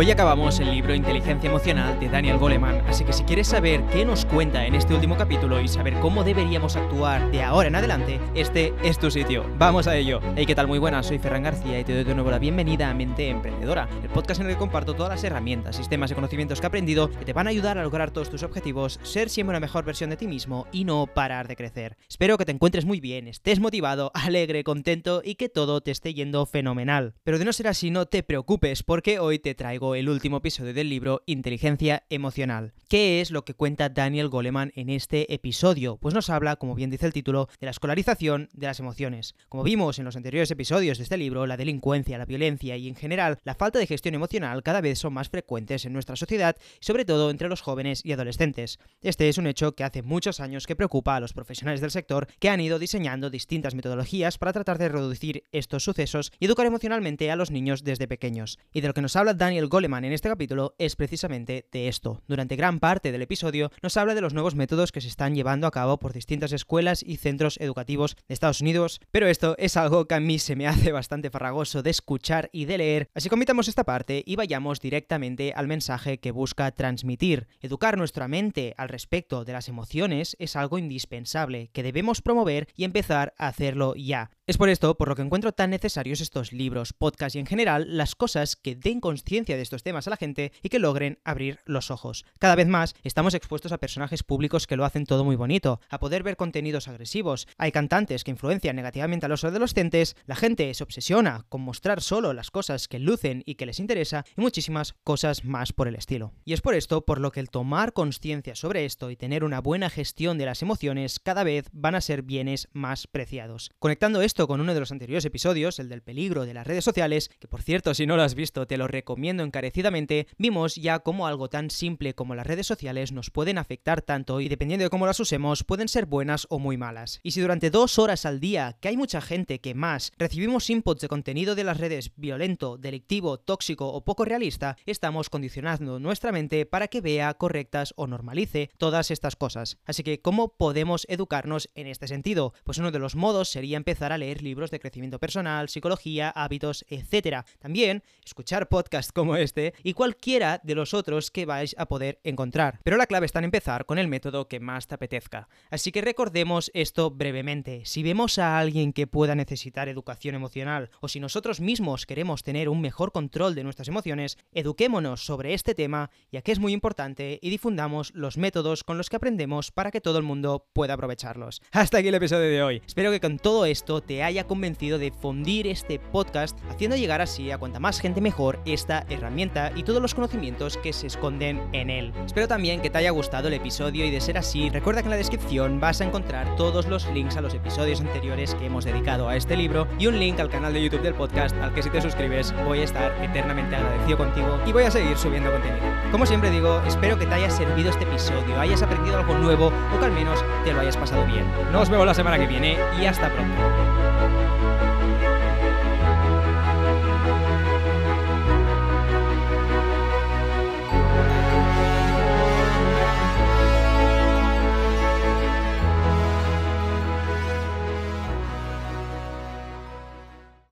Hoy acabamos el libro Inteligencia Emocional de Daniel Goleman, así que si quieres saber qué nos cuenta en este último capítulo y saber cómo deberíamos actuar de ahora en adelante, este es tu sitio. Vamos a ello. Hey, ¿qué tal? Muy buenas, soy Ferran García y te doy de nuevo la bienvenida a Mente Emprendedora, el podcast en el que comparto todas las herramientas, sistemas y conocimientos que he aprendido que te van a ayudar a lograr todos tus objetivos, ser siempre una mejor versión de ti mismo y no parar de crecer. Espero que te encuentres muy bien, estés motivado, alegre, contento y que todo te esté yendo fenomenal. Pero de no ser así, no te preocupes porque hoy te traigo el último episodio del libro Inteligencia Emocional. ¿Qué es lo que cuenta Daniel Goleman en este episodio? Pues nos habla, como bien dice el título, de la escolarización de las emociones. Como vimos en los anteriores episodios de este libro, la delincuencia, la violencia y en general la falta de gestión emocional cada vez son más frecuentes en nuestra sociedad, sobre todo entre los jóvenes y adolescentes. Este es un hecho que hace muchos años que preocupa a los profesionales del sector que han ido diseñando distintas metodologías para tratar de reducir estos sucesos y educar emocionalmente a los niños desde pequeños. Y de lo que nos habla Daniel Goleman en este capítulo es precisamente de esto. Durante gran parte del episodio nos habla de los nuevos métodos que se están llevando a cabo por distintas escuelas y centros educativos de Estados Unidos, pero esto es algo que a mí se me hace bastante farragoso de escuchar y de leer, así que omitamos esta parte y vayamos directamente al mensaje que busca transmitir. Educar nuestra mente al respecto de las emociones es algo indispensable que debemos promover y empezar a hacerlo ya. Es por esto por lo que encuentro tan necesarios estos libros, podcasts y en general las cosas que den conciencia de estos temas a la gente y que logren abrir los ojos. Cada vez más estamos expuestos a personajes públicos que lo hacen todo muy bonito, a poder ver contenidos agresivos. Hay cantantes que influencian negativamente a los adolescentes, la gente se obsesiona con mostrar solo las cosas que lucen y que les interesa y muchísimas cosas más por el estilo. Y es por esto por lo que el tomar conciencia sobre esto y tener una buena gestión de las emociones cada vez van a ser bienes más preciados. Conectando esto con uno de los anteriores episodios, el del peligro de las redes sociales, que por cierto si no lo has visto te lo recomiendo encarecidamente, vimos ya cómo algo tan simple como las redes sociales nos pueden afectar tanto y dependiendo de cómo las usemos pueden ser buenas o muy malas. Y si durante dos horas al día, que hay mucha gente que más, recibimos inputs de contenido de las redes violento, delictivo, tóxico o poco realista, estamos condicionando nuestra mente para que vea correctas o normalice todas estas cosas. Así que, ¿cómo podemos educarnos en este sentido? Pues uno de los modos sería empezar a leer libros de crecimiento personal, psicología, hábitos, etc. También escuchar podcasts como este y cualquiera de los otros que vais a poder encontrar. Pero la clave está en empezar con el método que más te apetezca. Así que recordemos esto brevemente. Si vemos a alguien que pueda necesitar educación emocional o si nosotros mismos queremos tener un mejor control de nuestras emociones, eduquémonos sobre este tema ya que es muy importante y difundamos los métodos con los que aprendemos para que todo el mundo pueda aprovecharlos. Hasta aquí el episodio de hoy. Espero que con todo esto te haya convencido de fundir este podcast, haciendo llegar así a cuanta más gente mejor esta herramienta y todos los conocimientos que se esconden en él. Espero también que te haya gustado el episodio y de ser así, recuerda que en la descripción vas a encontrar todos los links a los episodios anteriores que hemos dedicado a este libro y un link al canal de YouTube del podcast al que si te suscribes voy a estar eternamente agradecido contigo y voy a seguir subiendo contenido. Como siempre digo, espero que te haya servido este episodio, hayas aprendido algo nuevo o que al menos te lo hayas pasado bien. Nos vemos la semana que viene y hasta pronto.